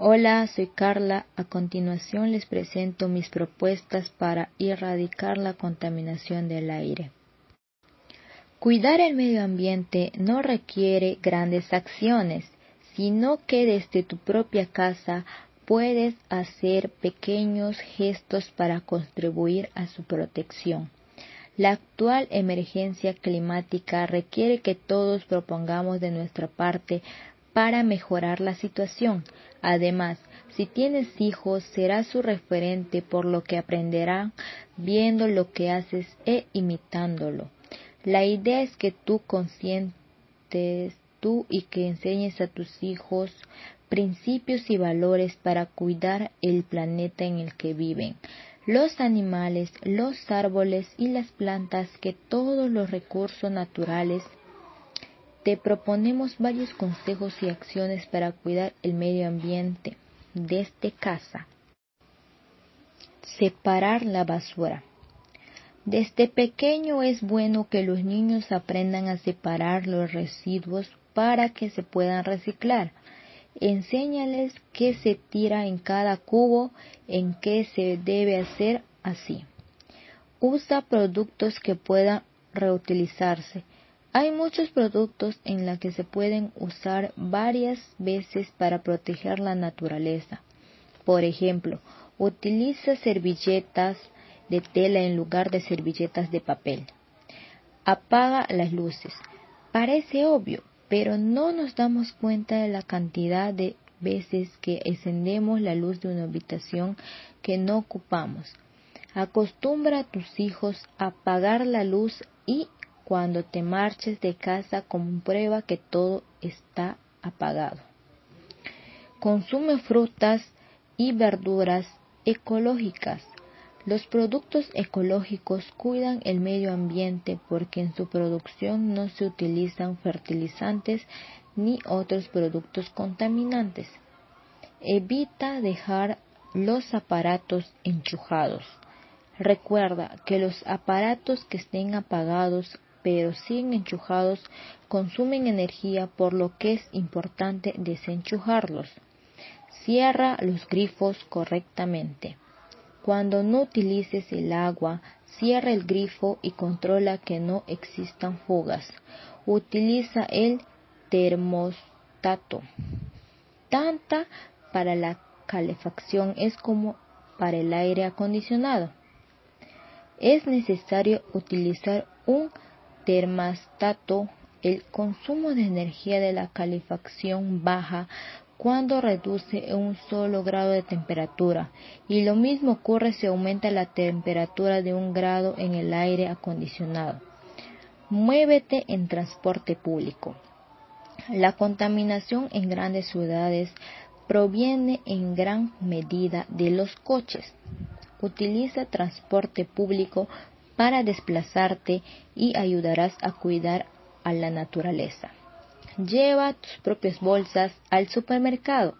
Hola, soy Carla. A continuación les presento mis propuestas para erradicar la contaminación del aire. Cuidar el medio ambiente no requiere grandes acciones, sino que desde tu propia casa puedes hacer pequeños gestos para contribuir a su protección. La actual emergencia climática requiere que todos propongamos de nuestra parte para mejorar la situación. Además, si tienes hijos, serás su referente por lo que aprenderán viendo lo que haces e imitándolo. La idea es que tú consientes tú y que enseñes a tus hijos principios y valores para cuidar el planeta en el que viven, los animales, los árboles y las plantas, que todos los recursos naturales te proponemos varios consejos y acciones para cuidar el medio ambiente desde casa. Separar la basura. Desde pequeño es bueno que los niños aprendan a separar los residuos para que se puedan reciclar. Enséñales qué se tira en cada cubo, en qué se debe hacer así. Usa productos que puedan reutilizarse hay muchos productos en los que se pueden usar varias veces para proteger la naturaleza. Por ejemplo, utiliza servilletas de tela en lugar de servilletas de papel. Apaga las luces. Parece obvio, pero no nos damos cuenta de la cantidad de veces que encendemos la luz de una habitación que no ocupamos. Acostumbra a tus hijos a apagar la luz y cuando te marches de casa comprueba que todo está apagado. Consume frutas y verduras ecológicas. Los productos ecológicos cuidan el medio ambiente porque en su producción no se utilizan fertilizantes ni otros productos contaminantes. Evita dejar los aparatos enchujados. Recuerda que los aparatos que estén apagados pero siguen enchujados consumen energía por lo que es importante desenchujarlos. Cierra los grifos correctamente. Cuando no utilices el agua, cierra el grifo y controla que no existan fugas. Utiliza el termostato. Tanta para la calefacción es como para el aire acondicionado. Es necesario utilizar un termostato, el consumo de energía de la calefacción baja cuando reduce un solo grado de temperatura y lo mismo ocurre si aumenta la temperatura de un grado en el aire acondicionado. Muévete en transporte público. La contaminación en grandes ciudades proviene en gran medida de los coches. Utiliza transporte público para desplazarte y ayudarás a cuidar a la naturaleza. Lleva tus propias bolsas al supermercado.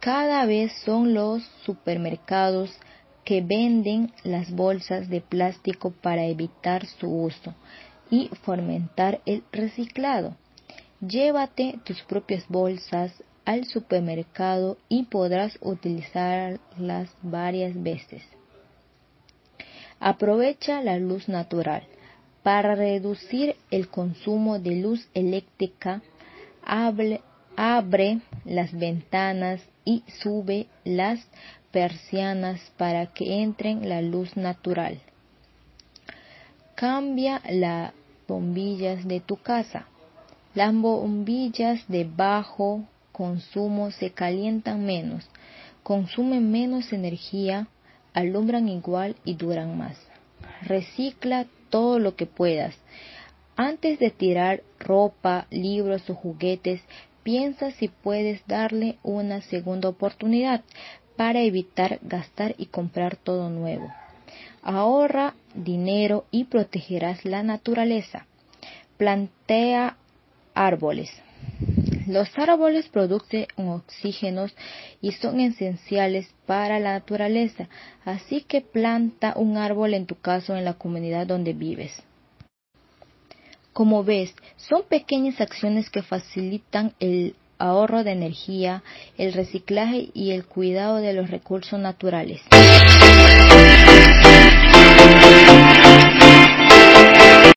Cada vez son los supermercados que venden las bolsas de plástico para evitar su uso y fomentar el reciclado. Llévate tus propias bolsas al supermercado y podrás utilizarlas varias veces. Aprovecha la luz natural. Para reducir el consumo de luz eléctrica, abre, las ventanas y sube las persianas para que entren la luz natural. Cambia las bombillas de tu casa. Las bombillas de bajo consumo se calientan menos, consumen menos energía alumbran igual y duran más. Recicla todo lo que puedas. Antes de tirar ropa, libros o juguetes, piensa si puedes darle una segunda oportunidad para evitar gastar y comprar todo nuevo. Ahorra dinero y protegerás la naturaleza. Plantea árboles. Los árboles producen oxígenos y son esenciales para la naturaleza, así que planta un árbol en tu casa o en la comunidad donde vives. Como ves, son pequeñas acciones que facilitan el ahorro de energía, el reciclaje y el cuidado de los recursos naturales.